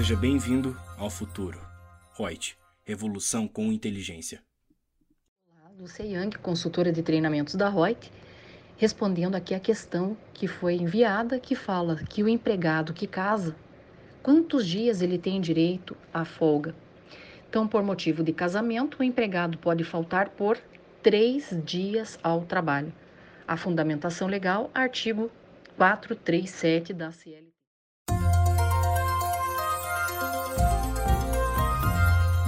Seja bem-vindo ao futuro. Reut, revolução com inteligência. Olá, Lúcia Yang, consultora de treinamentos da Reut, respondendo aqui a questão que foi enviada, que fala que o empregado que casa, quantos dias ele tem direito à folga? Então, por motivo de casamento, o empregado pode faltar por três dias ao trabalho. A fundamentação legal, artigo 437 da CLT.